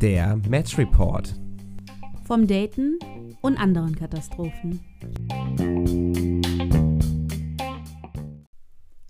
Der Match Report. Vom Daten und anderen Katastrophen.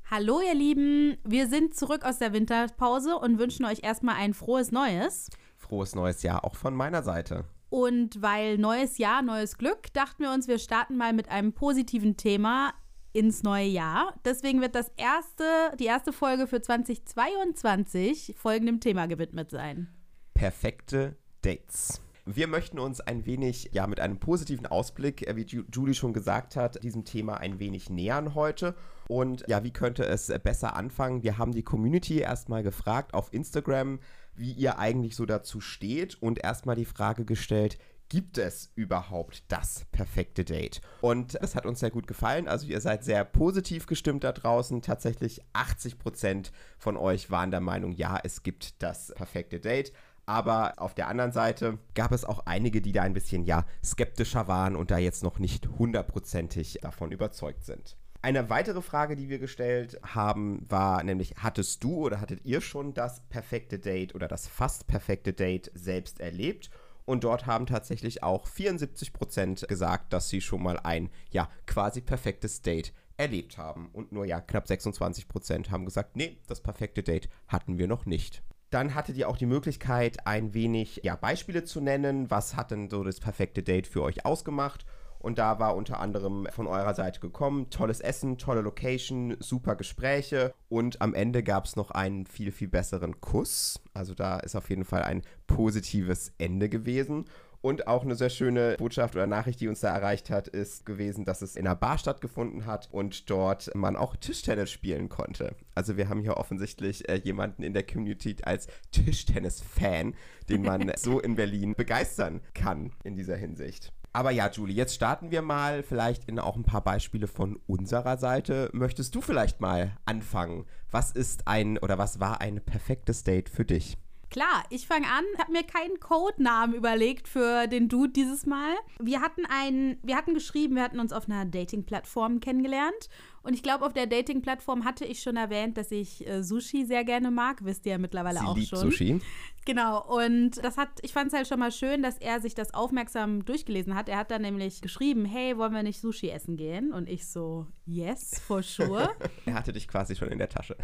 Hallo ihr Lieben, wir sind zurück aus der Winterpause und wünschen euch erstmal ein frohes Neues. Frohes neues Jahr auch von meiner Seite. Und weil neues Jahr, neues Glück, dachten wir uns, wir starten mal mit einem positiven Thema ins neue Jahr. Deswegen wird das erste, die erste Folge für 2022 folgendem Thema gewidmet sein. Perfekte Dates. Wir möchten uns ein wenig, ja, mit einem positiven Ausblick, äh, wie Julie schon gesagt hat, diesem Thema ein wenig nähern heute. Und ja, wie könnte es besser anfangen? Wir haben die Community erstmal gefragt auf Instagram, wie ihr eigentlich so dazu steht und erstmal die Frage gestellt, gibt es überhaupt das perfekte Date? Und das hat uns sehr gut gefallen. Also ihr seid sehr positiv gestimmt da draußen. Tatsächlich 80% von euch waren der Meinung, ja, es gibt das perfekte Date. Aber auf der anderen Seite gab es auch einige, die da ein bisschen ja skeptischer waren und da jetzt noch nicht hundertprozentig davon überzeugt sind. Eine weitere Frage, die wir gestellt haben, war nämlich, hattest du oder hattet ihr schon das perfekte Date oder das fast perfekte Date selbst erlebt? Und dort haben tatsächlich auch 74% gesagt, dass sie schon mal ein, ja, quasi perfektes Date erlebt haben. Und nur ja, knapp 26% haben gesagt, nee, das perfekte Date hatten wir noch nicht. Dann hattet ihr auch die Möglichkeit, ein wenig ja, Beispiele zu nennen. Was hat denn so das perfekte Date für euch ausgemacht? Und da war unter anderem von eurer Seite gekommen, tolles Essen, tolle Location, super Gespräche und am Ende gab es noch einen viel, viel besseren Kuss. Also da ist auf jeden Fall ein positives Ende gewesen. Und auch eine sehr schöne Botschaft oder Nachricht, die uns da erreicht hat, ist gewesen, dass es in einer Bar stattgefunden hat und dort man auch Tischtennis spielen konnte. Also wir haben hier offensichtlich äh, jemanden in der Community als Tischtennis-Fan, den man so in Berlin begeistern kann in dieser Hinsicht. Aber ja, Julie, jetzt starten wir mal vielleicht in auch ein paar Beispiele von unserer Seite. Möchtest du vielleicht mal anfangen? Was ist ein oder was war ein perfektes Date für dich? Klar, ich fange an, habe mir keinen Codenamen überlegt für den Dude dieses Mal. Wir hatten einen, wir hatten geschrieben, wir hatten uns auf einer Dating-Plattform kennengelernt. Und ich glaube, auf der Dating-Plattform hatte ich schon erwähnt, dass ich äh, Sushi sehr gerne mag. Wisst ihr ja mittlerweile Sie auch liebt schon. Sushi. Genau, und das hat, ich fand es halt schon mal schön, dass er sich das aufmerksam durchgelesen hat. Er hat dann nämlich geschrieben, hey, wollen wir nicht Sushi essen gehen? Und ich so, yes, for sure. er hatte dich quasi schon in der Tasche.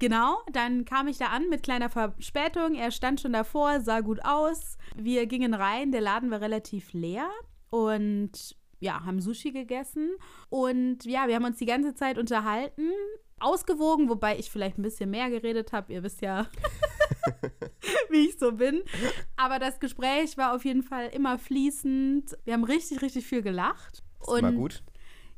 Genau, dann kam ich da an mit kleiner Verspätung. Er stand schon davor, sah gut aus. Wir gingen rein, der Laden war relativ leer und ja, haben Sushi gegessen. Und ja, wir haben uns die ganze Zeit unterhalten, ausgewogen, wobei ich vielleicht ein bisschen mehr geredet habe. Ihr wisst ja, wie ich so bin. Aber das Gespräch war auf jeden Fall immer fließend. Wir haben richtig, richtig viel gelacht. Ist und gut.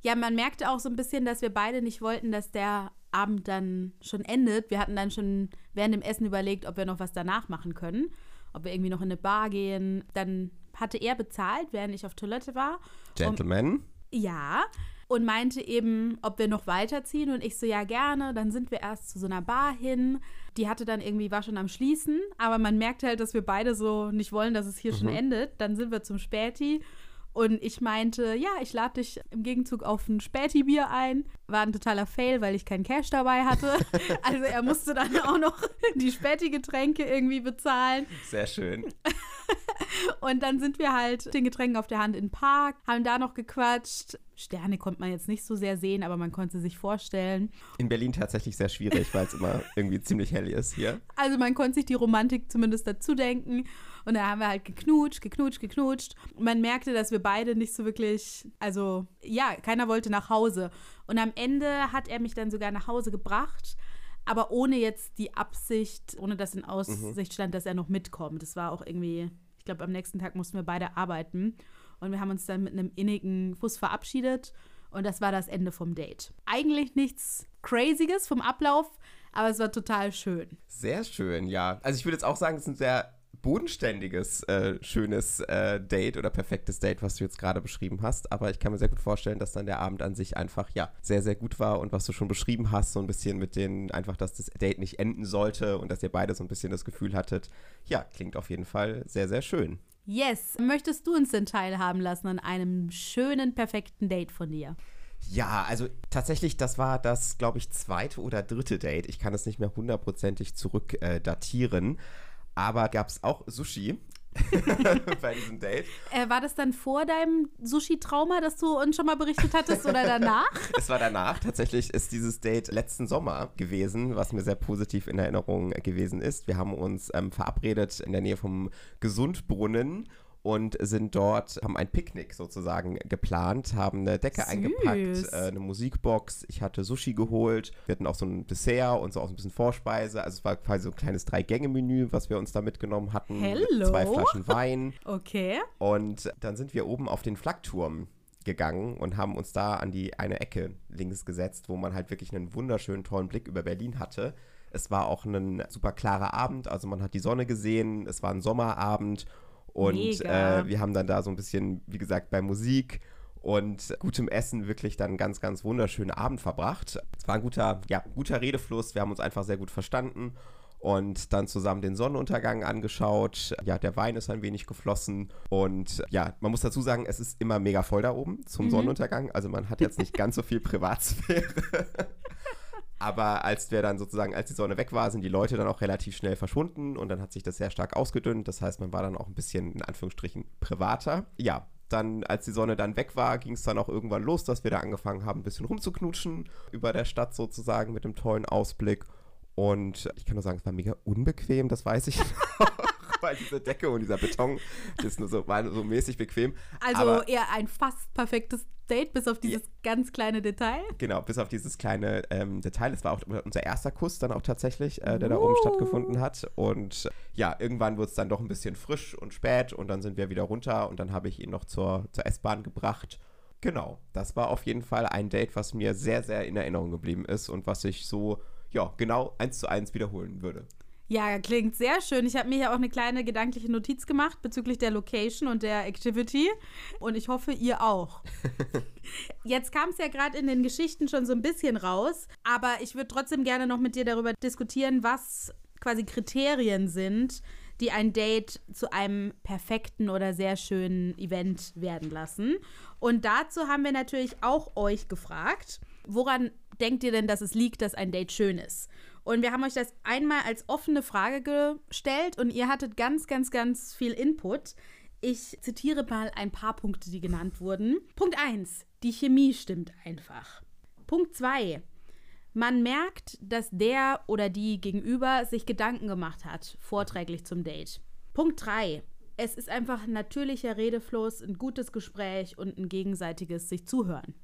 Ja, man merkte auch so ein bisschen, dass wir beide nicht wollten, dass der Abend dann schon endet. Wir hatten dann schon während dem Essen überlegt, ob wir noch was danach machen können. Ob wir irgendwie noch in eine Bar gehen. Dann hatte er bezahlt, während ich auf Toilette war. Gentleman? Und, ja. Und meinte eben, ob wir noch weiterziehen. Und ich so, ja, gerne. Dann sind wir erst zu so einer Bar hin. Die hatte dann irgendwie, war schon am Schließen. Aber man merkte halt, dass wir beide so nicht wollen, dass es hier mhm. schon endet. Dann sind wir zum Späti. Und ich meinte, ja, ich lade dich im Gegenzug auf ein Späti-Bier ein. War ein totaler Fail, weil ich keinen Cash dabei hatte. Also er musste dann auch noch die Späti-Getränke irgendwie bezahlen. Sehr schön. Und dann sind wir halt den Getränken auf der Hand in den Park, haben da noch gequatscht. Sterne konnte man jetzt nicht so sehr sehen, aber man konnte sich vorstellen. In Berlin tatsächlich sehr schwierig, weil es immer irgendwie ziemlich hell ist hier. Also man konnte sich die Romantik zumindest dazu denken. Und da haben wir halt geknutscht, geknutscht, geknutscht. Und man merkte, dass wir beide nicht so wirklich, also ja, keiner wollte nach Hause. Und am Ende hat er mich dann sogar nach Hause gebracht aber ohne jetzt die Absicht, ohne dass in Aussicht stand, dass er noch mitkommt. Das war auch irgendwie, ich glaube, am nächsten Tag mussten wir beide arbeiten. Und wir haben uns dann mit einem innigen Fuß verabschiedet. Und das war das Ende vom Date. Eigentlich nichts Crazyes vom Ablauf, aber es war total schön. Sehr schön, ja. Also ich würde jetzt auch sagen, es ist ein sehr bodenständiges, äh, schönes äh, Date oder perfektes Date, was du jetzt gerade beschrieben hast. Aber ich kann mir sehr gut vorstellen, dass dann der Abend an sich einfach, ja, sehr, sehr gut war und was du schon beschrieben hast, so ein bisschen mit den, einfach, dass das Date nicht enden sollte und dass ihr beide so ein bisschen das Gefühl hattet, ja, klingt auf jeden Fall sehr, sehr schön. Yes. Möchtest du uns denn teilhaben lassen an einem schönen, perfekten Date von dir? Ja, also tatsächlich, das war das, glaube ich, zweite oder dritte Date. Ich kann es nicht mehr hundertprozentig zurück äh. Aber gab es auch Sushi bei diesem Date. Äh, war das dann vor deinem Sushi-Trauma, das du uns schon mal berichtet hattest, oder danach? es war danach. Tatsächlich ist dieses Date letzten Sommer gewesen, was mir sehr positiv in Erinnerung gewesen ist. Wir haben uns ähm, verabredet in der Nähe vom Gesundbrunnen und sind dort, haben ein Picknick sozusagen geplant, haben eine Decke Süß. eingepackt, äh, eine Musikbox. Ich hatte Sushi geholt. Wir hatten auch so ein Dessert und so auch ein bisschen Vorspeise. Also es war quasi so ein kleines Drei-Gänge-Menü, was wir uns da mitgenommen hatten. Hello. Zwei Flaschen Wein. Okay. Und dann sind wir oben auf den Flakturm gegangen und haben uns da an die eine Ecke links gesetzt, wo man halt wirklich einen wunderschönen, tollen Blick über Berlin hatte. Es war auch ein super klarer Abend, also man hat die Sonne gesehen, es war ein Sommerabend und äh, wir haben dann da so ein bisschen, wie gesagt, bei Musik und gutem Essen wirklich dann einen ganz, ganz wunderschönen Abend verbracht. Es war ein guter, ja, guter Redefluss, wir haben uns einfach sehr gut verstanden und dann zusammen den Sonnenuntergang angeschaut. Ja, der Wein ist ein wenig geflossen und ja, man muss dazu sagen, es ist immer mega voll da oben zum Mhm. Sonnenuntergang, also man hat jetzt nicht ganz so viel Privatsphäre. Aber als wir dann sozusagen, als die Sonne weg war, sind die Leute dann auch relativ schnell verschwunden und dann hat sich das sehr stark ausgedünnt. Das heißt, man war dann auch ein bisschen in Anführungsstrichen privater. Ja, dann, als die Sonne dann weg war, ging es dann auch irgendwann los, dass wir da angefangen haben, ein bisschen rumzuknutschen über der Stadt sozusagen mit dem tollen Ausblick. Und ich kann nur sagen, es war mega unbequem, das weiß ich noch. Weil diese Decke und dieser Beton ist nur so, war nur so mäßig bequem. Also Aber- eher ein fast perfektes Date, bis auf dieses ganz kleine Detail. Genau, bis auf dieses kleine ähm, Detail. Es war auch unser erster Kuss dann auch tatsächlich, äh, der da oben Uh. stattgefunden hat. Und äh, ja, irgendwann wurde es dann doch ein bisschen frisch und spät und dann sind wir wieder runter und dann habe ich ihn noch zur, zur S-Bahn gebracht. Genau, das war auf jeden Fall ein Date, was mir sehr, sehr in Erinnerung geblieben ist und was ich so, ja, genau eins zu eins wiederholen würde. Ja, klingt sehr schön. Ich habe mir ja auch eine kleine gedankliche Notiz gemacht bezüglich der Location und der Activity. Und ich hoffe, ihr auch. Jetzt kam es ja gerade in den Geschichten schon so ein bisschen raus. Aber ich würde trotzdem gerne noch mit dir darüber diskutieren, was quasi Kriterien sind, die ein Date zu einem perfekten oder sehr schönen Event werden lassen. Und dazu haben wir natürlich auch euch gefragt, woran denkt ihr denn, dass es liegt, dass ein Date schön ist? Und wir haben euch das einmal als offene Frage gestellt und ihr hattet ganz, ganz, ganz viel Input. Ich zitiere mal ein paar Punkte, die genannt wurden. Punkt 1. Die Chemie stimmt einfach. Punkt 2. Man merkt, dass der oder die gegenüber sich Gedanken gemacht hat, vorträglich zum Date. Punkt 3. Es ist einfach ein natürlicher Redefluss, ein gutes Gespräch und ein gegenseitiges sich zuhören.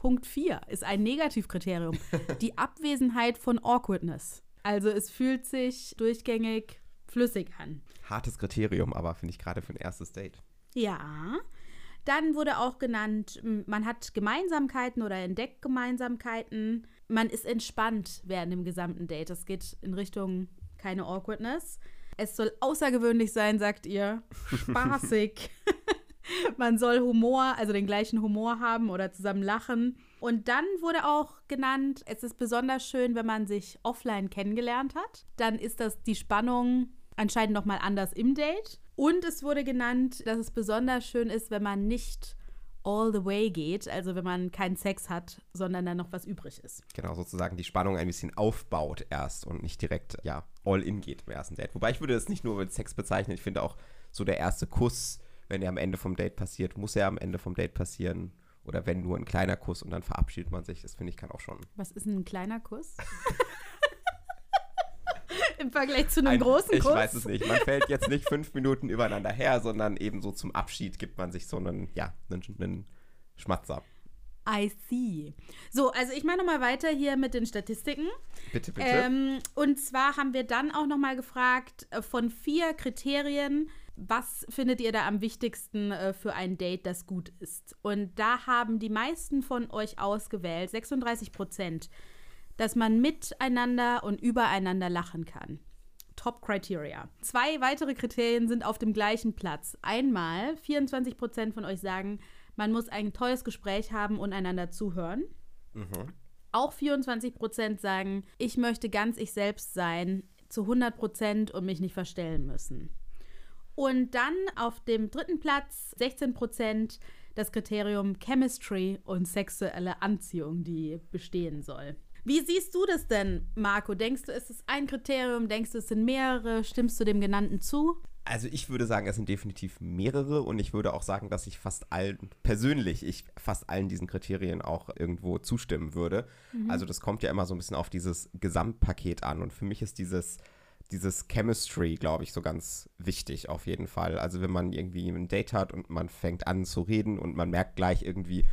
Punkt 4 ist ein Negativkriterium. Die Abwesenheit von Awkwardness. Also es fühlt sich durchgängig flüssig an. Hartes Kriterium, aber finde ich gerade für ein erstes Date. Ja. Dann wurde auch genannt, man hat Gemeinsamkeiten oder entdeckt Gemeinsamkeiten. Man ist entspannt während dem gesamten Date. Das geht in Richtung keine Awkwardness. Es soll außergewöhnlich sein, sagt ihr. Spaßig. man soll Humor, also den gleichen Humor haben oder zusammen lachen. Und dann wurde auch genannt, es ist besonders schön, wenn man sich offline kennengelernt hat. Dann ist das die Spannung anscheinend noch mal anders im Date. Und es wurde genannt, dass es besonders schön ist, wenn man nicht all the way geht, also wenn man keinen Sex hat, sondern dann noch was übrig ist. Genau, sozusagen die Spannung ein bisschen aufbaut erst und nicht direkt, ja, all in geht im ersten Date. Wobei ich würde das nicht nur mit Sex bezeichnen. Ich finde auch so der erste Kuss, wenn er am Ende vom Date passiert, muss er am Ende vom Date passieren. Oder wenn nur ein kleiner Kuss und dann verabschiedet man sich. Das finde ich kann auch schon. Was ist ein kleiner Kuss? Im Vergleich zu einem Ein- großen ich Kuss? weiß es nicht. Man fällt jetzt nicht fünf Minuten übereinander her, sondern eben so zum Abschied gibt man sich so einen, ja, einen, einen Schmatzer. I see. So, also ich mache nochmal weiter hier mit den Statistiken. Bitte, bitte. Ähm, und zwar haben wir dann auch nochmal gefragt, äh, von vier Kriterien, was findet ihr da am wichtigsten äh, für ein Date, das gut ist? Und da haben die meisten von euch ausgewählt, 36 Prozent, dass man miteinander und übereinander lachen kann. Top Criteria. Zwei weitere Kriterien sind auf dem gleichen Platz. Einmal, 24 Prozent von euch sagen, man muss ein tolles Gespräch haben und einander zuhören. Auch 24 Prozent sagen, ich möchte ganz ich selbst sein, zu 100 Prozent und mich nicht verstellen müssen. Und dann auf dem dritten Platz 16 Prozent, das Kriterium Chemistry und sexuelle Anziehung, die bestehen soll. Wie siehst du das denn, Marco? Denkst du, ist es ein Kriterium? Denkst du, es sind mehrere? Stimmst du dem genannten zu? Also ich würde sagen, es sind definitiv mehrere und ich würde auch sagen, dass ich fast allen, persönlich, ich fast allen diesen Kriterien auch irgendwo zustimmen würde. Mhm. Also das kommt ja immer so ein bisschen auf dieses Gesamtpaket an und für mich ist dieses, dieses Chemistry, glaube ich, so ganz wichtig auf jeden Fall. Also wenn man irgendwie ein Date hat und man fängt an zu reden und man merkt gleich irgendwie,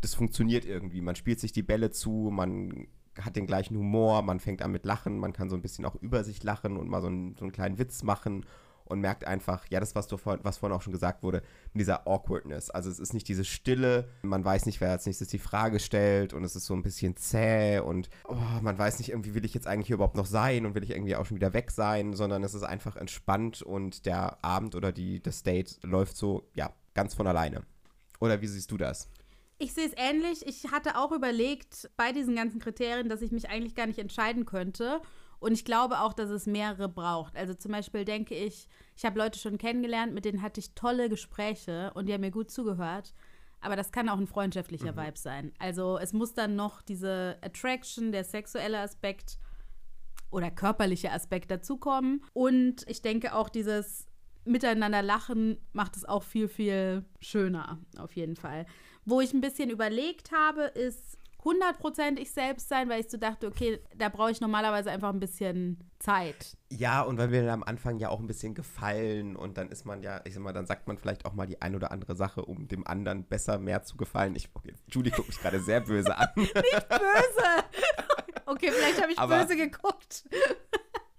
das funktioniert irgendwie. Man spielt sich die Bälle zu, man hat den gleichen Humor, man fängt an mit Lachen, man kann so ein bisschen auch über sich lachen und mal so einen, so einen kleinen Witz machen und merkt einfach, ja, das, was, du vor, was vorhin auch schon gesagt wurde, mit dieser Awkwardness. Also es ist nicht diese Stille, man weiß nicht, wer als nächstes die Frage stellt und es ist so ein bisschen zäh und oh, man weiß nicht, irgendwie will ich jetzt eigentlich hier überhaupt noch sein und will ich irgendwie auch schon wieder weg sein, sondern es ist einfach entspannt und der Abend oder die, das Date läuft so, ja, ganz von alleine. Oder wie siehst du das? Ich sehe es ähnlich. Ich hatte auch überlegt bei diesen ganzen Kriterien, dass ich mich eigentlich gar nicht entscheiden könnte. Und ich glaube auch, dass es mehrere braucht. Also zum Beispiel denke ich, ich habe Leute schon kennengelernt, mit denen hatte ich tolle Gespräche und die haben mir gut zugehört. Aber das kann auch ein freundschaftlicher mhm. Vibe sein. Also es muss dann noch diese Attraction, der sexuelle Aspekt oder körperliche Aspekt dazukommen. Und ich denke auch dieses Miteinander lachen macht es auch viel, viel schöner, auf jeden Fall. Wo ich ein bisschen überlegt habe, ist 100% ich selbst sein, weil ich so dachte, okay, da brauche ich normalerweise einfach ein bisschen Zeit. Ja, und weil wir am Anfang ja auch ein bisschen gefallen und dann ist man ja, ich sag mal, dann sagt man vielleicht auch mal die ein oder andere Sache, um dem anderen besser mehr zu gefallen. Ich, okay, Julie guckt mich gerade sehr böse an. Nicht böse! Okay, vielleicht habe ich aber, böse geguckt.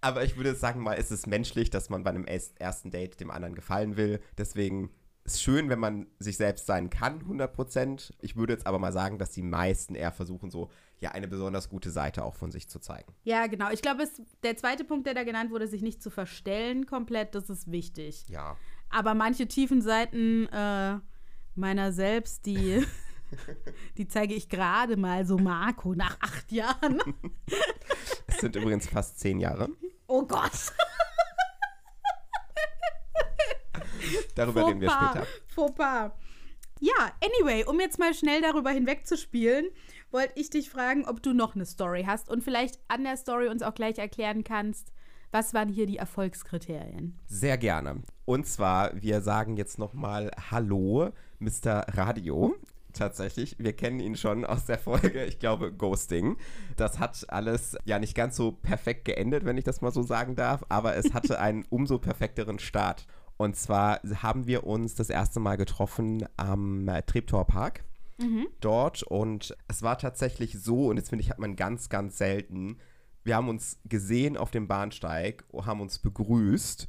aber ich würde sagen mal, es ist menschlich, dass man bei einem ersten Date dem anderen gefallen will. Deswegen ist schön, wenn man sich selbst sein kann, 100%. Ich würde jetzt aber mal sagen, dass die meisten eher versuchen, so ja eine besonders gute Seite auch von sich zu zeigen. Ja, genau. Ich glaube, der zweite Punkt, der da genannt wurde, sich nicht zu verstellen komplett, das ist wichtig. Ja. Aber manche tiefen Seiten äh, meiner selbst, die, die zeige ich gerade mal so Marco nach acht Jahren. es sind übrigens fast zehn Jahre. Oh Gott. Darüber reden wir später. Fauxpas. Ja, anyway, um jetzt mal schnell darüber hinwegzuspielen, wollte ich dich fragen, ob du noch eine Story hast und vielleicht an der Story uns auch gleich erklären kannst, was waren hier die Erfolgskriterien? Sehr gerne. Und zwar, wir sagen jetzt nochmal Hallo, Mr. Radio. Tatsächlich, wir kennen ihn schon aus der Folge, ich glaube, Ghosting. Das hat alles ja nicht ganz so perfekt geendet, wenn ich das mal so sagen darf, aber es hatte einen umso perfekteren Start. Und zwar haben wir uns das erste Mal getroffen am Treptower Park. Mhm. Dort und es war tatsächlich so, und das finde ich, hat man ganz, ganz selten. Wir haben uns gesehen auf dem Bahnsteig, haben uns begrüßt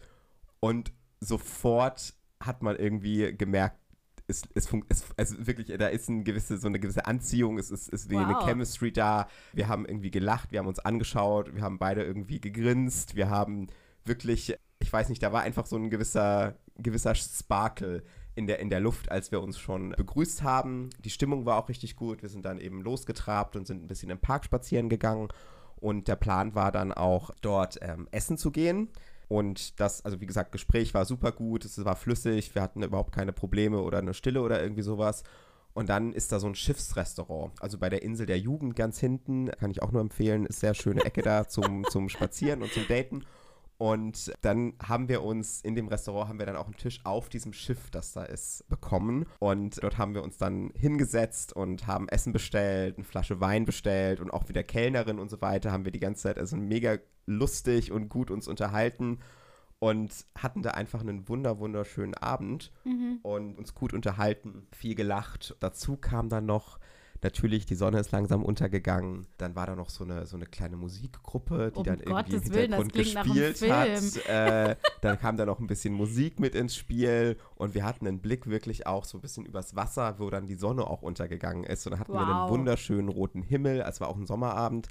und sofort hat man irgendwie gemerkt, es, es, es, es, wirklich, da ist eine gewisse, so eine gewisse Anziehung, es ist, ist wow. eine Chemistry da. Wir haben irgendwie gelacht, wir haben uns angeschaut, wir haben beide irgendwie gegrinst, wir haben wirklich ich weiß nicht, da war einfach so ein gewisser, gewisser Sparkle in der, in der Luft, als wir uns schon begrüßt haben. Die Stimmung war auch richtig gut. Wir sind dann eben losgetrabt und sind ein bisschen im Park spazieren gegangen. Und der Plan war dann auch, dort ähm, essen zu gehen. Und das, also wie gesagt, Gespräch war super gut, es war flüssig, wir hatten überhaupt keine Probleme oder eine Stille oder irgendwie sowas. Und dann ist da so ein Schiffsrestaurant, also bei der Insel der Jugend ganz hinten, kann ich auch nur empfehlen, ist sehr schöne Ecke da zum, zum Spazieren und zum Daten. Und dann haben wir uns in dem Restaurant haben wir dann auch einen Tisch auf diesem Schiff, das da ist, bekommen. Und dort haben wir uns dann hingesetzt und haben Essen bestellt, eine Flasche Wein bestellt und auch wieder Kellnerin und so weiter haben wir die ganze Zeit also mega lustig und gut uns unterhalten und hatten da einfach einen wunder wunderschönen Abend mhm. und uns gut unterhalten, viel gelacht. Dazu kam dann noch natürlich, die Sonne ist langsam untergegangen. Dann war da noch so eine, so eine kleine Musikgruppe, die um dann irgendwie Gottes im Hintergrund Willen, gespielt hat. Äh, dann kam da noch ein bisschen Musik mit ins Spiel und wir hatten einen Blick wirklich auch so ein bisschen übers Wasser, wo dann die Sonne auch untergegangen ist. Und dann hatten wow. wir einen wunderschönen roten Himmel. Es war auch ein Sommerabend.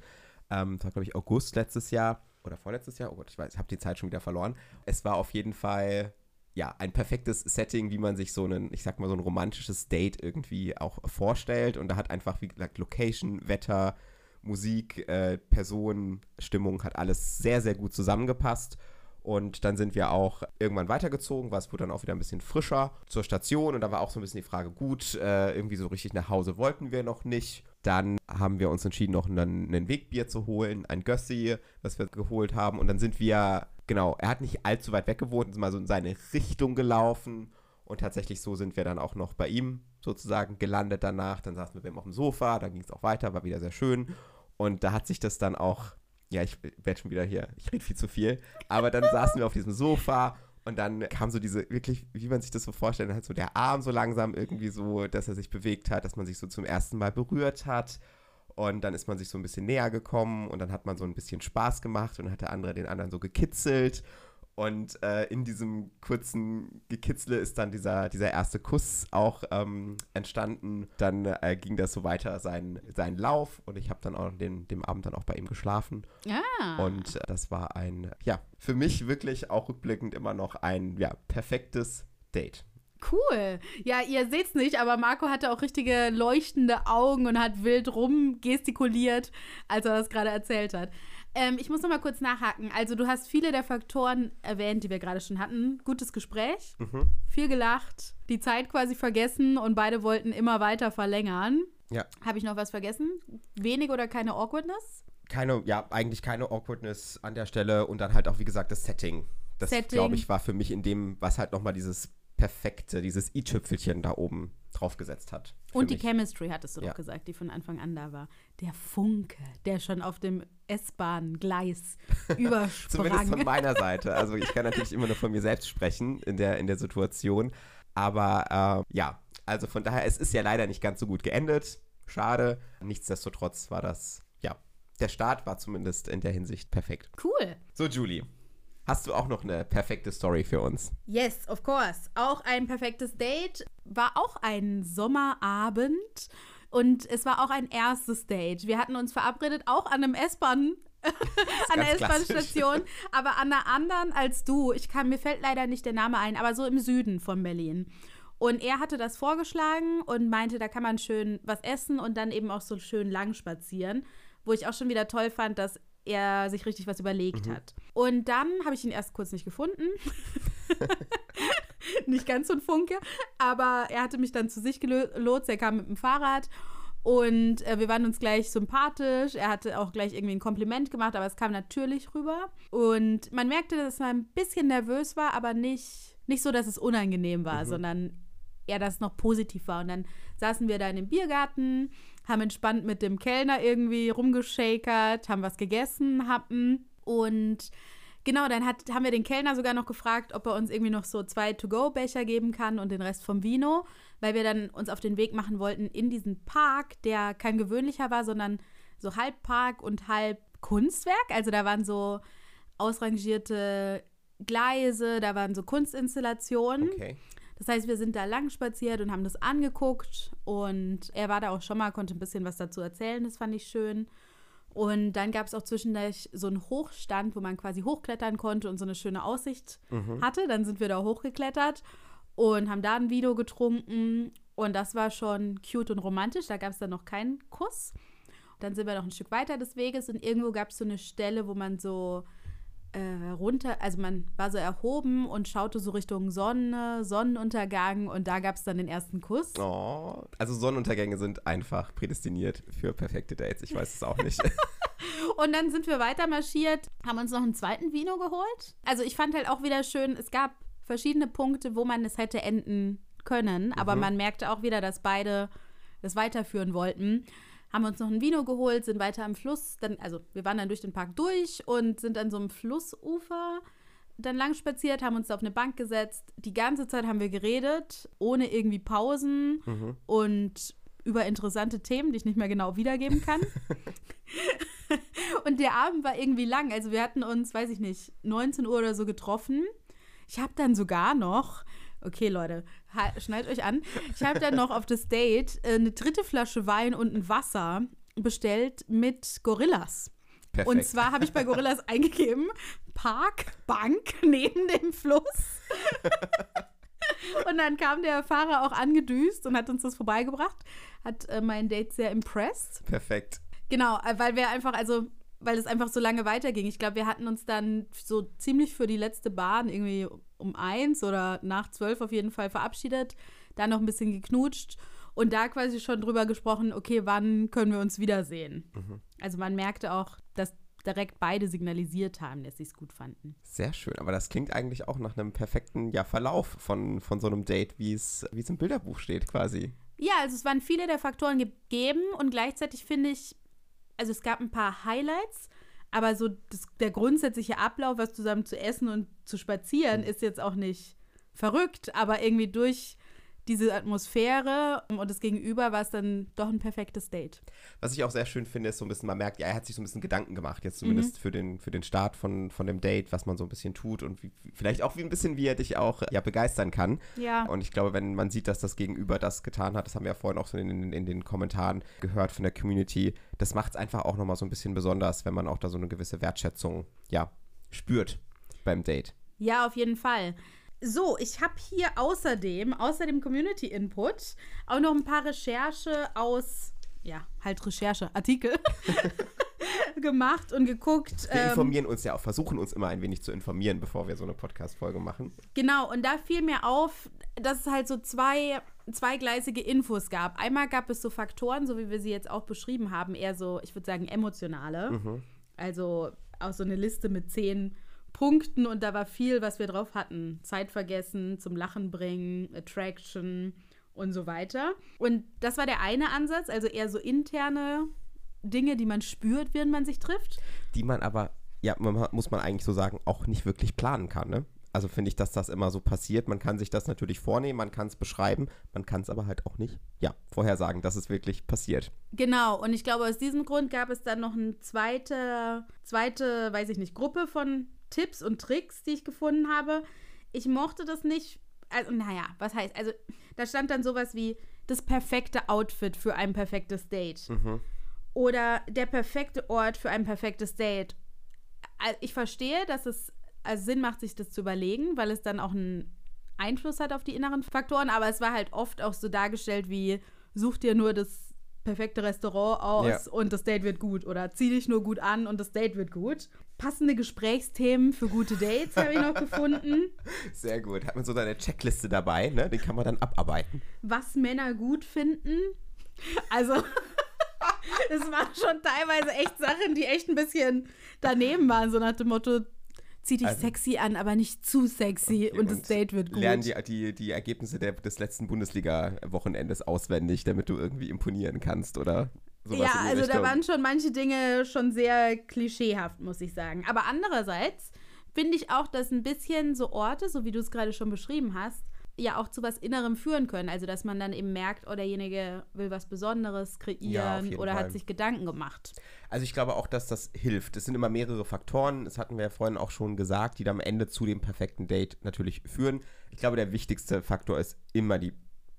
Ähm, das war, glaube ich, August letztes Jahr oder vorletztes Jahr. Oh Gott, ich weiß, ich habe die Zeit schon wieder verloren. Es war auf jeden Fall ja, ein perfektes Setting, wie man sich so ein, ich sag mal, so ein romantisches Date irgendwie auch vorstellt. Und da hat einfach, wie gesagt, Location, Wetter, Musik, äh, Person, Stimmung hat alles sehr, sehr gut zusammengepasst. Und dann sind wir auch irgendwann weitergezogen, weil es wurde dann auch wieder ein bisschen frischer zur Station. Und da war auch so ein bisschen die Frage, gut, äh, irgendwie so richtig nach Hause wollten wir noch nicht. Dann haben wir uns entschieden, noch einen, einen Wegbier zu holen, ein Gössi, was wir geholt haben. Und dann sind wir, genau, er hat nicht allzu weit weg gewohnt, sind mal so in seine Richtung gelaufen. Und tatsächlich so sind wir dann auch noch bei ihm sozusagen gelandet danach. Dann saßen wir bei ihm auf dem Sofa, dann ging es auch weiter, war wieder sehr schön. Und da hat sich das dann auch ja, ich werde schon wieder hier, ich rede viel zu viel, aber dann saßen wir auf diesem Sofa und dann kam so diese, wirklich, wie man sich das so vorstellt, halt so der Arm so langsam irgendwie so, dass er sich bewegt hat, dass man sich so zum ersten Mal berührt hat. Und dann ist man sich so ein bisschen näher gekommen und dann hat man so ein bisschen Spaß gemacht und hat der andere den anderen so gekitzelt. Und äh, in diesem kurzen Gekitzle ist dann dieser, dieser erste Kuss auch ähm, entstanden. Dann äh, ging das so weiter, sein, sein Lauf. Und ich habe dann auch den, dem Abend dann auch bei ihm geschlafen. Ah. Und äh, das war ein, ja, für mich wirklich auch rückblickend immer noch ein, ja, perfektes Date. Cool. Ja, ihr seht's nicht, aber Marco hatte auch richtige leuchtende Augen und hat wild rumgestikuliert, als er das gerade erzählt hat. Ähm, ich muss noch mal kurz nachhaken. Also, du hast viele der Faktoren erwähnt, die wir gerade schon hatten. Gutes Gespräch, Mhm. viel gelacht, die Zeit quasi vergessen und beide wollten immer weiter verlängern. Ja. Habe ich noch was vergessen? Wenig oder keine Awkwardness? Keine, ja, eigentlich keine Awkwardness an der Stelle und dann halt auch, wie gesagt, das Setting. Das, Setting. glaube ich, war für mich in dem, was halt nochmal dieses perfekte, dieses i-Tüpfelchen da oben draufgesetzt hat. Und die mich. Chemistry, hattest du Ja. doch gesagt, die von Anfang an da war. Der Funke, der schon auf dem S-Bahn-Gleis Zumindest von übersprang. meiner Seite. Also ich kann natürlich immer nur von mir selbst sprechen in der, in der Situation. Aber äh, ja, also von daher, es ist ja leider nicht ganz so gut geendet. Schade. Nichtsdestotrotz war das, ja, der Start war zumindest in der Hinsicht perfekt. cool. So, Julie, hast du auch noch eine perfekte Story für uns? Yes, of course. Auch ein perfektes Date. War auch ein Sommerabend und es war auch ein erstes Date. Wir hatten uns verabredet, auch an einem S-Bahn. an der. S-Bahn-Station, aber an einer anderen als du. Ich kann, mir fällt leider nicht der Name ein, aber so im Süden von Berlin. Und er hatte das vorgeschlagen und meinte, da kann man schön was essen und dann eben auch so schön lang spazieren. Wo ich auch schon wieder toll fand, dass er sich richtig was überlegt hat. Und dann habe ich ihn erst kurz nicht gefunden. nicht ganz so ein Funke, aber er hatte mich dann zu sich gelotst. Er kam mit dem Fahrrad und äh, wir waren uns gleich sympathisch. Er hatte auch gleich irgendwie ein Kompliment gemacht, aber es kam natürlich rüber. Und man merkte, dass er ein bisschen nervös war, aber nicht, nicht so, dass es unangenehm war, sondern eher, dass es noch positiv war. Und dann saßen wir da in dem Biergarten, haben entspannt mit dem Kellner irgendwie rumgeschakert, haben was gegessen, hatten und Genau, dann hat, haben wir den Kellner sogar noch gefragt, ob er uns irgendwie noch so zwei To-Go-Becher geben kann und den Rest vom Vino, weil wir dann uns auf den Weg machen wollten in diesen Park, der kein gewöhnlicher war, sondern so halb Park und halb Kunstwerk. Also da waren so ausrangierte Gleise, da waren so Kunstinstallationen. Okay. Das heißt, wir sind da lang spaziert und haben das angeguckt und er war da auch schon mal, konnte ein bisschen was dazu erzählen, das fand ich schön. Und dann gab es auch zwischendurch so einen Hochstand, wo man quasi hochklettern konnte und so eine schöne Aussicht hatte. Dann sind wir da hochgeklettert und haben da ein Vino getrunken. Und das war schon cute und romantisch. Da gab es dann noch keinen Kuss. Dann sind wir noch ein Stück weiter des Weges und irgendwo gab es so eine Stelle, wo man so äh, runter, also man war so erhoben und schaute so Richtung Sonne, Sonnenuntergang und da gab es dann den ersten Kuss. Oh, also Sonnenuntergänge sind einfach prädestiniert für perfekte Dates. Ich weiß es auch nicht. Und dann sind wir weiter marschiert, haben uns noch einen zweiten Vino geholt. Also ich fand halt auch wieder schön, es gab verschiedene Punkte, wo man es hätte enden können, aber man merkte auch wieder, dass beide das weiterführen wollten. Haben uns noch ein Vino geholt, sind weiter am Fluss, dann, also wir waren dann durch den Park durch und sind an so einem Flussufer dann lang spaziert, haben uns auf eine Bank gesetzt. Die ganze Zeit haben wir geredet, ohne irgendwie Pausen und über interessante Themen, die ich nicht mehr genau wiedergeben kann. und der Abend war irgendwie lang. Also wir hatten uns, weiß ich nicht, 19 Uhr oder so getroffen. Ich habe dann sogar noch, okay Leute, schnallt euch an, ich habe dann noch auf das Date äh, eine dritte Flasche Wein und ein Wasser bestellt mit Gorillas. Perfekt. Und zwar habe ich bei Gorillas eingegeben, Park, Bank neben dem Fluss. und dann kam der Fahrer auch angedüst und hat uns das vorbeigebracht. Hat äh, mein Date sehr impressed. Perfekt. Genau, äh, weil wir einfach, also weil es einfach so lange weiterging. Ich glaube, wir hatten uns dann so ziemlich für die letzte Bahn irgendwie um eins oder nach zwölf auf jeden Fall verabschiedet, dann noch ein bisschen geknutscht und da quasi schon drüber gesprochen, okay, wann können wir uns wiedersehen? Mhm. Also man merkte auch, dass direkt beide signalisiert haben, dass sie es gut fanden. Sehr schön, aber das klingt eigentlich auch nach einem perfekten ja, Verlauf von, von so einem Date, wie es im Bilderbuch steht quasi. Ja, also es waren viele der Faktoren gegeben und gleichzeitig finde ich, also es gab ein paar Highlights, aber so das, der grundsätzliche Ablauf, was zusammen zu essen und zu spazieren, mhm. ist jetzt auch nicht verrückt, aber irgendwie durch diese Atmosphäre und das Gegenüber war es dann doch ein perfektes Date. Was ich auch sehr schön finde, ist so ein bisschen, man merkt, ja, er hat sich so ein bisschen Gedanken gemacht, jetzt zumindest mhm. für, den, für den Start von, von dem Date, was man so ein bisschen tut und wie, vielleicht auch wie ein bisschen, wie er dich auch ja, begeistern kann. Ja. Und ich glaube, wenn man sieht, dass das Gegenüber das getan hat, das haben wir ja vorhin auch so in, in, in den Kommentaren gehört von der Community, das macht es einfach auch nochmal so ein bisschen besonders, wenn man auch da so eine gewisse Wertschätzung, ja, spürt beim Date. Ja, auf jeden Fall. So, ich habe hier außerdem, außer dem Community Input, auch noch ein paar Recherche aus, ja, halt Recherche, Artikel gemacht und geguckt. Wir ähm, informieren uns ja auch, versuchen uns immer ein wenig zu informieren, bevor wir so eine Podcast-Folge machen. Genau, und da fiel mir auf, dass es halt so zwei, zweigleisige Infos gab. Einmal gab es so Faktoren, so wie wir sie jetzt auch beschrieben haben, eher so, ich würde sagen, emotionale. Mhm. Also auch so eine Liste mit zehn Punkten und da war viel, was wir drauf hatten. Zeit vergessen, zum Lachen bringen, Attraction und so weiter. Und das war der eine Ansatz, also eher so interne Dinge, die man spürt, während man sich trifft. Die man aber, ja, man, muss man eigentlich so sagen, auch nicht wirklich planen kann, ne? Also finde ich, dass das immer so passiert. Man kann sich das natürlich vornehmen, man kann es beschreiben, man kann es aber halt auch nicht, ja, vorhersagen, dass es wirklich passiert. Genau, und ich glaube, aus diesem Grund gab es dann noch eine zweite, zweite, weiß ich nicht, Gruppe von Tipps und Tricks, die ich gefunden habe. Ich mochte das nicht. Also, naja, was heißt? Also, da stand dann sowas wie das perfekte Outfit für ein perfektes Date. Mhm. Oder der perfekte Ort für ein perfektes Date. Ich verstehe, dass es also Sinn macht, sich das zu überlegen, weil es dann auch einen Einfluss hat auf die inneren Faktoren. Aber es war halt oft auch so dargestellt wie, such dir nur das perfekte Restaurant aus ja. und das Date wird gut oder zieh dich nur gut an und das Date wird gut. Passende Gesprächsthemen für gute Dates habe ich noch gefunden. Sehr gut. Hat man so deine Checkliste dabei, ne? Den kann man dann abarbeiten. Was Männer gut finden. Also, es waren schon teilweise echt Sachen, die echt ein bisschen daneben waren, so nach dem Motto, zieh dich also, sexy an, aber nicht zu sexy okay, und das Date wird gut. Lernen die, die, die Ergebnisse der, des letzten Bundesliga-Wochenendes auswendig, damit du irgendwie imponieren kannst oder sowas Ja, also Richtung. da waren schon manche Dinge schon sehr klischeehaft, muss ich sagen. Aber andererseits finde ich auch, dass ein bisschen so Orte, so wie du es gerade schon beschrieben hast, ja auch zu was Innerem führen können. Also, dass man dann eben merkt, oh, derjenige will was Besonderes kreieren ja, oder Fall. hat sich Gedanken gemacht. Also, ich glaube auch, dass das hilft. Es sind immer mehrere Faktoren, das hatten wir ja vorhin auch schon gesagt, die dann am Ende zu dem perfekten Date natürlich führen. Ich glaube, der wichtigste Faktor ist immer die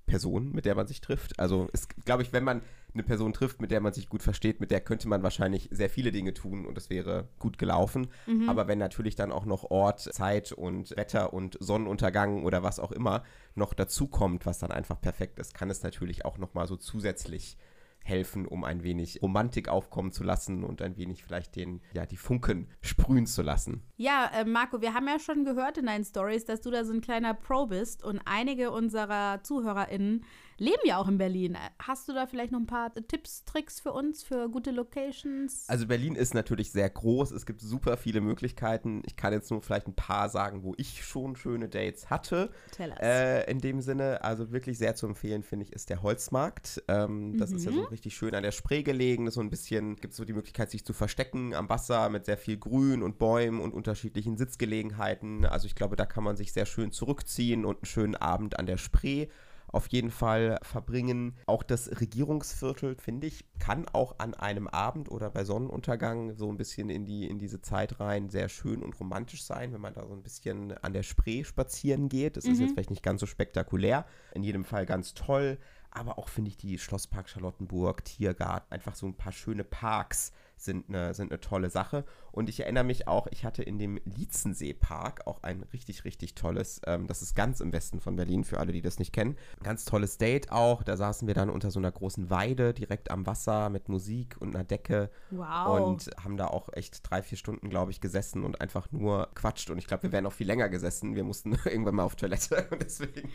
Person, mit der man sich trifft. Also, ist, glaube ich, wenn man eine Person trifft, mit der man sich gut versteht, mit der könnte man wahrscheinlich sehr viele Dinge tun und es wäre gut gelaufen. Mhm. Aber wenn natürlich dann auch noch Ort, Zeit und Wetter und Sonnenuntergang oder was auch immer noch dazu kommt, was dann einfach perfekt ist, kann es natürlich auch noch mal so zusätzlich helfen, um ein wenig Romantik aufkommen zu lassen und ein wenig vielleicht den, ja, die Funken sprühen zu lassen. Ja, äh, Marco, wir haben ja schon gehört in deinen Stories, dass du da so ein kleiner Pro bist und einige unserer ZuhörerInnen leben ja auch in Berlin. Hast du da vielleicht noch ein paar Tipps, Tricks für uns, für gute Locations? Also Berlin ist natürlich sehr groß. Es gibt super viele Möglichkeiten. Ich kann jetzt nur vielleicht ein paar sagen, wo ich schon schöne Dates hatte. Tell us. Äh, in dem Sinne, also wirklich sehr zu empfehlen, finde ich, ist der Holzmarkt. Ähm, das mhm. ist ja so mhm. richtig schön an der Spree gelegen. So ein bisschen gibt es so die Möglichkeit, sich zu verstecken am Wasser mit sehr viel Grün und Bäumen und unterschiedlichen Sitzgelegenheiten. Also ich glaube, da kann man sich sehr schön zurückziehen und einen schönen Abend an der Spree auf jeden Fall verbringen. Auch das Regierungsviertel, finde ich, kann auch an einem Abend oder bei Sonnenuntergang so ein bisschen in, die, in diese Zeit rein sehr schön und romantisch sein, wenn man da so ein bisschen an der Spree spazieren geht. Das mhm. ist jetzt vielleicht nicht ganz so spektakulär, in jedem Fall ganz toll. Aber auch finde ich die Schlosspark Charlottenburg, Tiergarten, einfach so ein paar schöne Parks sind eine, sind eine tolle Sache. Und ich erinnere mich auch, ich hatte in dem Lietzensee-Park auch ein richtig, richtig tolles, ähm, das ist ganz im Westen von Berlin, für alle, die das nicht kennen. Ganz tolles Date auch. Da saßen wir dann unter so einer großen Weide direkt am Wasser mit Musik und einer Decke. Wow. Und haben da auch echt drei, vier Stunden, glaube ich, gesessen und einfach nur quatscht. Und ich glaube, wir wären noch viel länger gesessen. Wir mussten irgendwann mal auf Toilette und deswegen.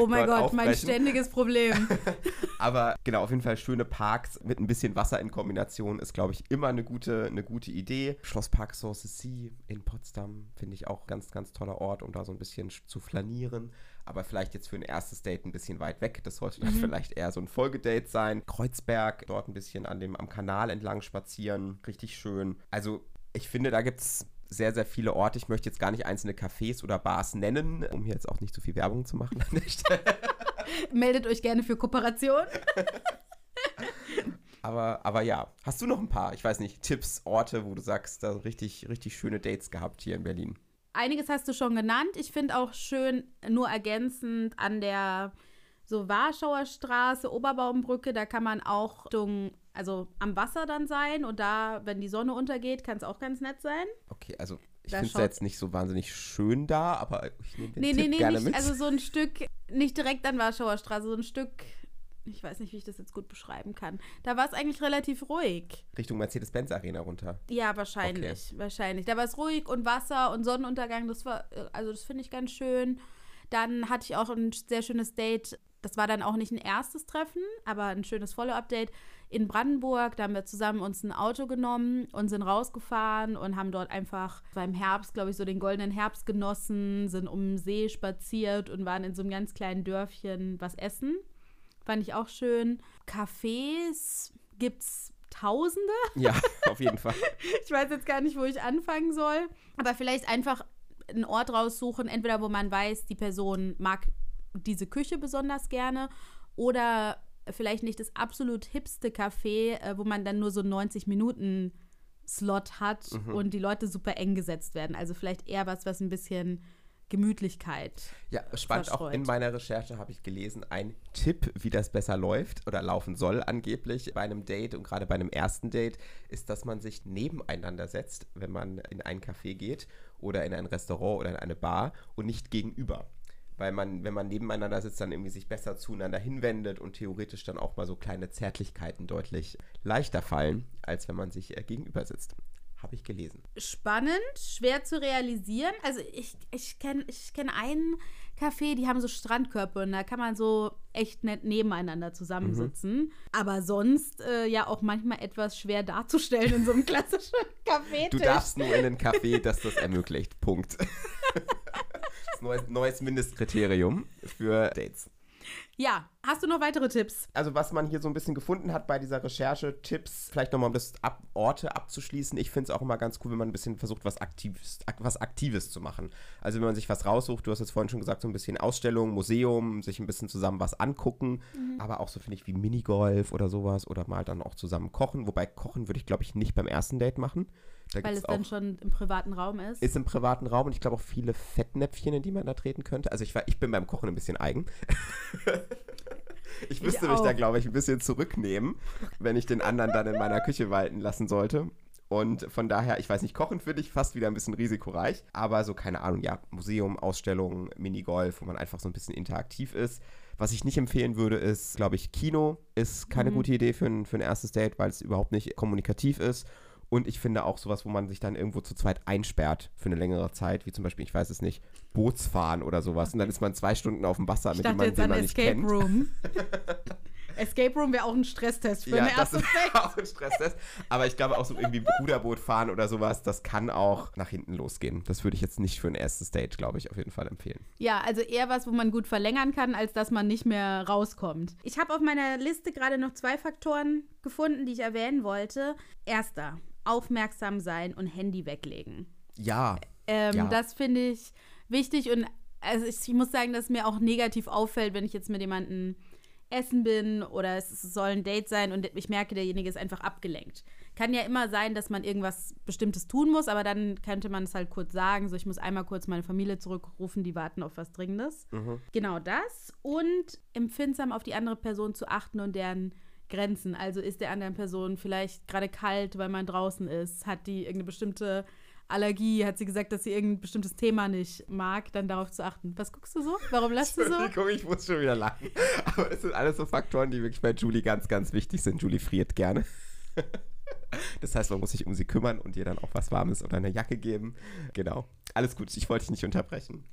Oh mein Gott, mein aufbrechen. ständiges Problem. Aber genau, auf jeden Fall schöne Parks mit ein bisschen Wasser in Kombination ist, glaube ich, immer eine gute, eine gute Idee. Schlosspark Sanssouci in Potsdam finde ich auch ganz, ganz toller Ort, um da so ein bisschen sch- zu flanieren. Aber vielleicht jetzt für ein erstes Date ein bisschen weit weg. Das sollte dann vielleicht eher so ein Folgedate sein. Kreuzberg, dort ein bisschen an dem, am Kanal entlang spazieren. Richtig schön. Also ich finde, da gibt es sehr, sehr viele Orte. Ich möchte jetzt gar nicht einzelne Cafés oder Bars nennen, um hier jetzt auch nicht zu viel Werbung zu machen. Meldet euch gerne für Kooperation. Aber, aber ja, hast du noch ein paar, ich weiß nicht, Tipps, Orte, wo du sagst, da richtig, richtig schöne Dates gehabt hier in Berlin? Einiges hast du schon genannt. Ich finde auch schön, nur ergänzend an der so Warschauer Straße, Oberbaumbrücke, da kann man auch Richtung, also am Wasser dann sein und da, wenn die Sonne untergeht, kann es auch ganz nett sein. Okay, also ich finde es jetzt nicht so wahnsinnig schön da, aber ich nehme den Nee, Tipp nee, nee, gerne nicht, mit. also so ein Stück, nicht direkt an Warschauer Straße, so ein Stück, ich weiß nicht, wie ich das jetzt gut beschreiben kann. Da war es eigentlich relativ ruhig. Richtung Mercedes-Benz-Arena runter. Ja, wahrscheinlich, wahrscheinlich. Da war es ruhig und Wasser und Sonnenuntergang, das war, äh, also das finde ich ganz schön. Dann hatte ich auch ein sehr schönes Date. Das war dann auch nicht ein erstes Treffen, aber ein schönes Follow-up-Date in Brandenburg. Da haben wir zusammen uns ein Auto genommen und sind rausgefahren und haben dort einfach beim Herbst, glaube ich, so den goldenen Herbst genossen, sind um den See spaziert und waren in so einem ganz kleinen Dörfchen was essen. Fand ich auch schön. Cafés gibt's Tausende. Ja, auf jeden Fall. Ich weiß jetzt gar nicht, wo ich anfangen soll. Aber vielleicht einfach einen Ort raussuchen, entweder wo man weiß, die Person mag diese Küche besonders gerne oder vielleicht nicht das absolut hipste Café, äh, wo man dann nur so 90 Minuten Slot hat und die Leute super eng gesetzt werden. Also vielleicht eher was, was ein bisschen Gemütlichkeit. Ja, spannend. Auch Verstreut. in meiner Recherche habe ich gelesen, ein Tipp, wie das besser läuft oder laufen soll angeblich bei einem Date und gerade bei einem ersten Date, ist, dass man sich nebeneinander setzt, wenn man in ein Café geht oder in ein Restaurant oder in eine Bar und nicht gegenüber. Weil man, wenn man nebeneinander sitzt, dann irgendwie sich besser zueinander hinwendet und theoretisch dann auch mal so kleine Zärtlichkeiten deutlich leichter fallen, als wenn man sich äh, gegenüber sitzt. Habe ich gelesen. spannend, schwer zu realisieren. Also ich, ich kenne ich kenn einen Café, die haben so Strandkörper und da kann man so echt nett nebeneinander zusammensitzen. Aber sonst äh, ja auch manchmal etwas schwer darzustellen in so einem klassischen Café. Du darfst nur in ein Café, das das ermöglicht. Punkt. das neues, neues Mindestkriterium für Dates. Ja, hast du noch weitere Tipps? Also was man hier so ein bisschen gefunden hat bei dieser Recherche, Tipps, vielleicht nochmal um das Ab Orte abzuschließen. Ich finde es auch immer ganz cool, wenn man ein bisschen versucht, was Aktives, ak was Aktives zu machen. Also wenn man sich was raussucht, du hast jetzt vorhin schon gesagt, so ein bisschen Ausstellung, Museum, sich ein bisschen zusammen was angucken, aber auch so finde ich wie Minigolf oder sowas oder mal dann auch zusammen kochen. Wobei kochen würde ich, glaube ich, nicht beim ersten Date machen. Da Weil es dann schon im privaten Raum ist. ist im privaten Raum und ich glaube auch viele Fettnäpfchen, in die man da treten könnte. Also ich, war, ich bin beim Kochen ein bisschen eigen. ich müsste mich da, glaube ich, ein bisschen zurücknehmen, wenn ich den anderen dann in meiner Küche walten lassen sollte. Und von daher, ich weiß nicht, Kochen finde ich fast wieder ein bisschen risikoreich. Aber so, keine Ahnung, ja, Museum, Ausstellung, Minigolf, wo man einfach so ein bisschen interaktiv ist. Was ich nicht empfehlen würde, ist, glaube ich, Kino ist keine gute Idee für ein, für ein erstes Date, weil es überhaupt nicht kommunikativ ist. Und ich finde auch sowas, wo man sich dann irgendwo zu zweit einsperrt für eine längere Zeit, wie zum Beispiel, ich weiß es nicht, Bootsfahren oder sowas. Und dann ist man zwei Stunden auf dem Wasser ich mit jemandem, den an man nicht Escape kennt. Room. Escape Room wäre auch ein Stresstest für Ja, erstes ist Date. auch ein Stresstest. Aber ich glaube auch so irgendwie Ruderboot fahren oder sowas, das kann auch nach hinten losgehen. Das würde ich jetzt nicht für ein erstes Date, glaube ich, auf jeden Fall empfehlen. Ja, also eher was, wo man gut verlängern kann, als dass man nicht mehr rauskommt. Ich habe auf meiner Liste gerade noch zwei Faktoren gefunden, die ich erwähnen wollte. Erster, aufmerksam sein und Handy weglegen. Ja, Ähm, Ja. Das finde ich wichtig und also ich, ich muss sagen, dass mir auch negativ auffällt, wenn ich jetzt mit jemandem essen bin oder es soll ein Date sein und ich merke, derjenige ist einfach abgelenkt. Kann ja immer sein, dass man irgendwas Bestimmtes tun muss, aber dann könnte man es halt kurz sagen, so ich muss einmal kurz meine Familie zurückrufen, die warten auf was Dringendes. Genau das und empfindsam auf die andere Person zu achten und deren Grenzen. Also ist der anderen Person vielleicht gerade kalt, weil man draußen ist, hat die irgendeine bestimmte Allergie, hat sie gesagt, dass sie irgendein bestimmtes Thema nicht mag, dann darauf zu achten. Was guckst du so? Warum lässt du so? Ich muss schon wieder lachen. Aber das sind alles so Faktoren, die wirklich bei Julie ganz, ganz wichtig sind. Julie friert gerne. Das heißt, man muss sich um sie kümmern und ihr dann auch was Warmes oder eine Jacke geben. Genau. Alles gut, ich wollte dich nicht unterbrechen.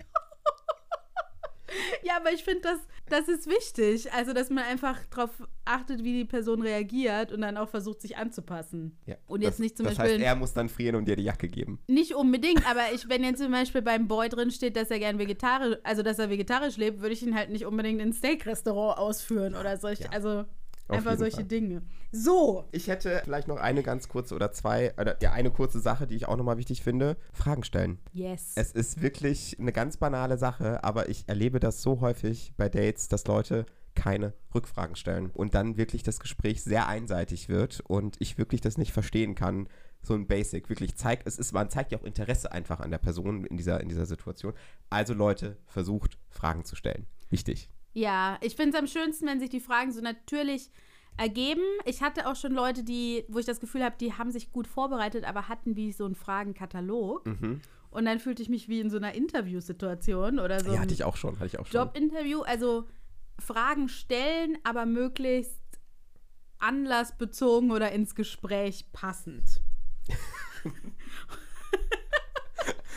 Ja, aber ich finde, das, das ist wichtig. Also, dass man einfach darauf achtet, wie die Person reagiert und dann auch versucht, sich anzupassen. Ja, Und jetzt das, nicht zum das Beispiel- heißt, er muss dann frieren und dir die Jacke geben. Nicht unbedingt, aber ich, wenn jetzt zum Beispiel beim Boy drin steht, dass er gern vegetarisch, also dass er vegetarisch lebt, würde ich ihn halt nicht unbedingt ins Steak-Restaurant ausführen oder solche, Ja, also einfach solche Fall. Dinge. So, Ich hätte vielleicht noch eine ganz kurze oder zwei, oder ja, eine kurze Sache, die ich auch nochmal wichtig finde. Fragen stellen. yes. Es ist wirklich eine ganz banale Sache, aber ich erlebe das so häufig bei Dates, dass Leute keine Rückfragen stellen und dann wirklich das Gespräch sehr einseitig wird und ich wirklich das nicht verstehen kann. So ein Basic, wirklich zeigt, es ist, man zeigt ja auch Interesse einfach an der Person in dieser, in dieser Situation. Also Leute, versucht Fragen zu stellen. Wichtig. Ja, ich finde es am schönsten, wenn sich die Fragen so natürlich ergeben. Ich hatte auch schon Leute, die, wo ich das Gefühl habe, die haben sich gut vorbereitet, aber hatten wie so einen Fragenkatalog. Mhm. Und dann fühlte ich mich wie in so einer Interviewsituation oder so ja, hatte ich auch schon, hatte ich auch schon. Jobinterview. Also Fragen stellen, aber möglichst anlassbezogen oder ins Gespräch passend.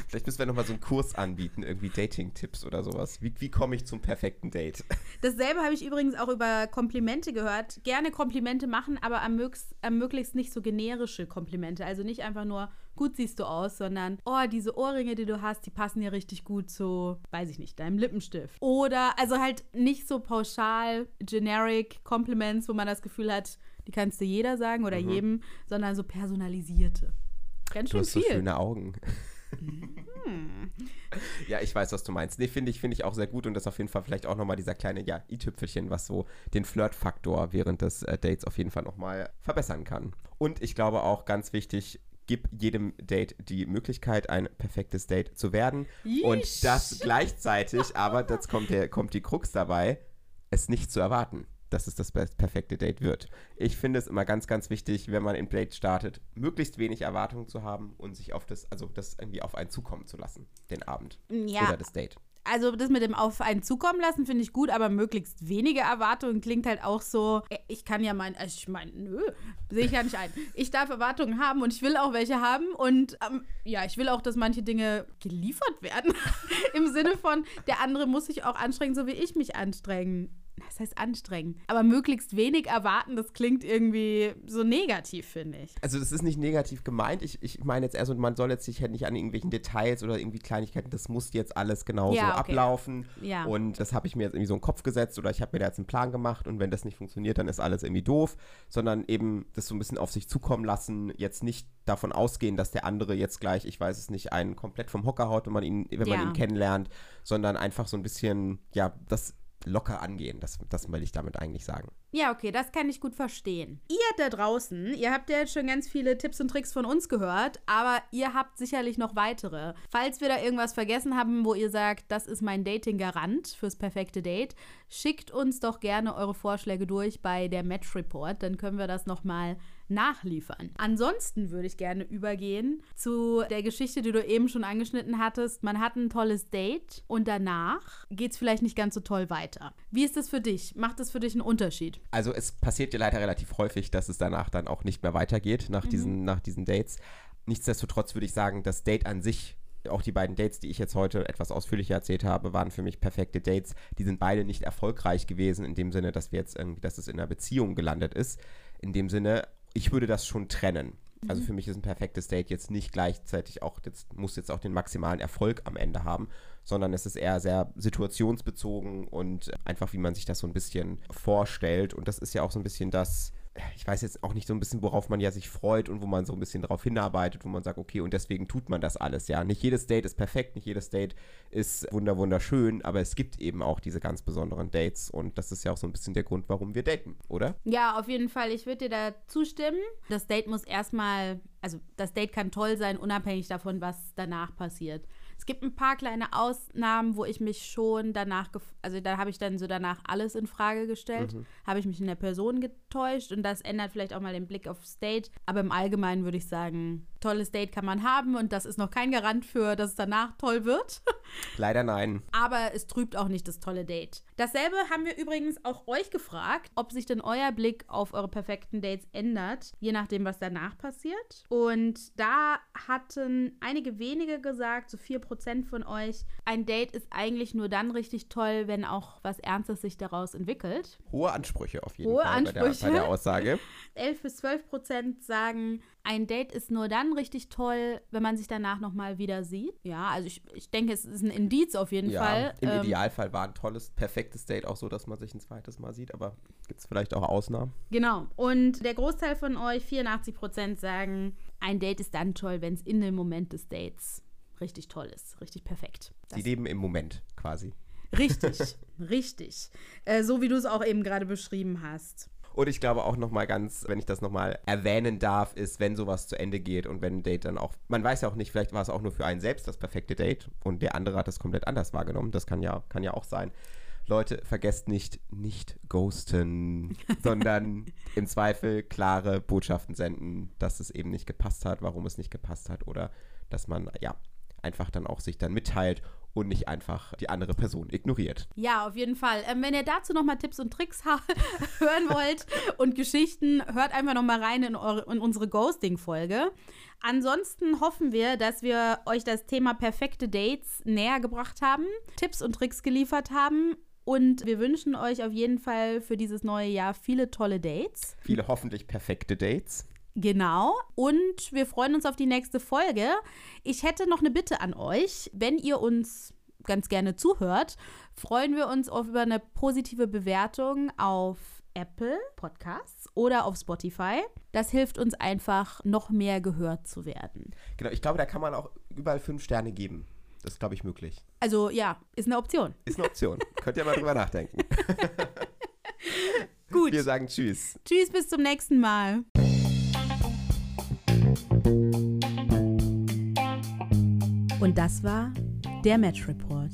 Vielleicht müssen wir nochmal so einen Kurs anbieten, irgendwie Dating-Tipps oder sowas. Wie, wie komme ich zum perfekten Date? Dasselbe habe ich übrigens auch über Komplimente gehört. Gerne Komplimente machen, aber am, mögst, am möglichst nicht so generische Komplimente. Also nicht einfach nur, gut siehst du aus, sondern, oh, diese Ohrringe, die du hast, die passen ja richtig gut zu, weiß ich nicht, deinem Lippenstift. Oder, also halt nicht so pauschal, generic Compliments, wo man das Gefühl hat, die kannst du jeder sagen oder jedem, sondern so personalisierte. Ganz Du schön hast so viel. schöne Augen. Ja, ich weiß, was du meinst. Nee, finde ich, finde ich auch sehr gut und das ist auf jeden Fall vielleicht auch nochmal dieser kleine, ja, i-Tüpfelchen, was so den Flirt-Faktor während des äh, Dates auf jeden Fall nochmal verbessern kann. Und ich glaube auch ganz wichtig, gib jedem Date die Möglichkeit, ein perfektes Date zu werden. Und Yeesh. das gleichzeitig, aber jetzt kommt, der, kommt die Krux dabei, es nicht zu erwarten, dass es das perfekte Date wird. Ich finde es immer ganz, ganz wichtig, wenn man ein Date startet, möglichst wenig Erwartungen zu haben und sich auf das, also das irgendwie auf einen zukommen zu lassen, den Abend Ja, oder das Date. also das mit dem auf einen zukommen lassen finde ich gut, aber möglichst wenige Erwartungen klingt halt auch so, äh, ich kann ja mein, also ich meine, nö, sehe ich ja nicht ein. Ich darf Erwartungen haben und ich will auch welche haben und ähm, ja, ich will auch, dass manche Dinge geliefert werden. Im Sinne von, der andere muss sich auch anstrengen, so wie ich mich anstrengen. Das heißt anstrengen. Aber möglichst wenig erwarten, das klingt irgendwie so negativ, finde ich. Also das ist nicht negativ gemeint. Ich, ich meine jetzt eher so, man soll jetzt sich halt nicht an irgendwelchen Details oder irgendwie Kleinigkeiten, das muss jetzt alles genauso Ja, okay. ablaufen. Ja. Und das habe ich mir jetzt irgendwie so in den Kopf gesetzt oder ich habe mir da jetzt einen Plan gemacht und wenn das nicht funktioniert, dann ist alles irgendwie doof, sondern eben das so ein bisschen auf sich zukommen lassen, jetzt nicht davon ausgehen, dass der andere jetzt gleich, ich weiß es nicht, einen komplett vom Hocker haut, wenn man ihn, wenn man Ja. ihn kennenlernt, sondern einfach so ein bisschen, ja, das locker angehen. Das, das will ich damit eigentlich sagen. Ja, okay, das kann ich gut verstehen. Ihr da draußen, ihr habt ja jetzt schon ganz viele Tipps und Tricks von uns gehört, aber ihr habt sicherlich noch weitere. Falls wir da irgendwas vergessen haben, wo ihr sagt, das ist mein Dating-Garant fürs perfekte Date, schickt uns doch gerne eure Vorschläge durch bei der Match Report, dann können wir das nochmal nachliefern. Ansonsten würde ich gerne übergehen zu der Geschichte, die du eben schon angeschnitten hattest. Man hat ein tolles Date und danach geht es vielleicht nicht ganz so toll weiter. Wie ist das für dich? Macht das für dich einen Unterschied? Also es passiert ja leider relativ häufig, dass es danach dann auch nicht mehr weitergeht nach, diesen, nach diesen Dates. Nichtsdestotrotz würde ich sagen, das Date an sich, auch die beiden Dates, die ich jetzt heute etwas ausführlicher erzählt habe, waren für mich perfekte Dates. Die sind beide nicht erfolgreich gewesen, in dem Sinne, dass wir jetzt irgendwie, dass es in einer Beziehung gelandet ist. In dem Sinne, ich würde das schon trennen. Also für mich ist ein perfektes Date jetzt nicht gleichzeitig auch, jetzt muss jetzt auch den maximalen Erfolg am Ende haben, sondern es ist eher sehr situationsbezogen und einfach, wie man sich das so ein bisschen vorstellt. Und das ist ja auch so ein bisschen das, ich weiß jetzt auch nicht so ein bisschen, worauf man ja sich freut und wo man so ein bisschen darauf hinarbeitet, wo man sagt, okay, und deswegen tut man das alles, ja. Nicht jedes Date ist perfekt, nicht jedes Date ist wunder wunderschön, aber es gibt eben auch diese ganz besonderen Dates und das ist ja auch so ein bisschen der Grund, warum wir daten, oder? Ja, auf jeden Fall. Ich würde dir da zustimmen. Das Date muss erstmal, also das Date kann toll sein, unabhängig davon, was danach passiert. Es gibt ein paar kleine Ausnahmen, wo ich mich schon danach, also da habe ich dann so danach alles in Frage gestellt. Mhm. Habe ich mich in der Person getäuscht und das ändert vielleicht auch mal den Blick aufs Date. Aber im Allgemeinen würde ich sagen, tolles Date kann man haben und das ist noch kein Garant für, dass es danach toll wird. Leider nein. Aber es trübt auch nicht das tolle Date. Dasselbe haben wir übrigens auch euch gefragt, ob sich denn euer Blick auf eure perfekten Dates ändert, je nachdem, was danach passiert. Und da hatten einige wenige gesagt, so 4% von euch, ein Date ist eigentlich nur dann richtig toll, wenn auch was Ernstes sich daraus entwickelt. Hohe Ansprüche auf jeden Hohe Fall Ansprüche. Bei, der, bei der Aussage. 11 bis 12% sagen, ein Date ist nur dann richtig toll, wenn man sich danach nochmal wieder sieht. Ja, also ich, ich denke, es ist ein Indiz auf jeden ja, Fall. Im ähm, Idealfall war ein tolles, perfektes Date auch so, dass man sich ein zweites Mal sieht, aber gibt es vielleicht auch Ausnahmen? Genau. Und der Großteil von euch, 84 Prozent, sagen, ein Date ist dann toll, wenn es in dem Moment des Dates richtig toll ist, richtig perfekt. Das Sie leben im Moment quasi. Richtig, richtig. Äh, so wie du es auch eben gerade beschrieben hast. Und ich glaube auch nochmal ganz, wenn ich das nochmal erwähnen darf, ist, wenn sowas zu Ende geht und wenn ein Date dann auch, man weiß ja auch nicht, vielleicht war es auch nur für einen selbst das perfekte Date und der andere hat das komplett anders wahrgenommen. Das kann ja, kann ja auch sein. Leute, vergesst nicht, nicht ghosten, sondern im Zweifel klare Botschaften senden, dass es eben nicht gepasst hat, warum es nicht gepasst hat oder dass man, ja, einfach dann auch sich dann mitteilt und nicht einfach die andere Person ignoriert. Ja, auf jeden Fall. Ähm, wenn ihr dazu nochmal Tipps und Tricks hören wollt und Geschichten, hört einfach nochmal rein in, eure, in unsere Ghosting-Folge. Ansonsten hoffen wir, dass wir euch das Thema perfekte Dates näher gebracht haben, Tipps und Tricks geliefert haben und wir wünschen euch auf jeden Fall für dieses neue Jahr viele tolle Dates. Viele hoffentlich perfekte Dates. Genau. Und wir freuen uns auf die nächste Folge. Ich hätte noch eine Bitte an euch. Wenn ihr uns ganz gerne zuhört, freuen wir uns auf über eine positive Bewertung auf Apple Podcasts oder auf Spotify. Das hilft uns einfach, noch mehr gehört zu werden. Genau, ich glaube, da kann man auch überall fünf Sterne geben. Das ist, glaube ich, möglich. Also ja, ist eine Option. Ist eine Option. Könnt ihr mal drüber nachdenken. Gut. Wir sagen Tschüss. Tschüss, bis zum nächsten Mal. Und das war der Match Report.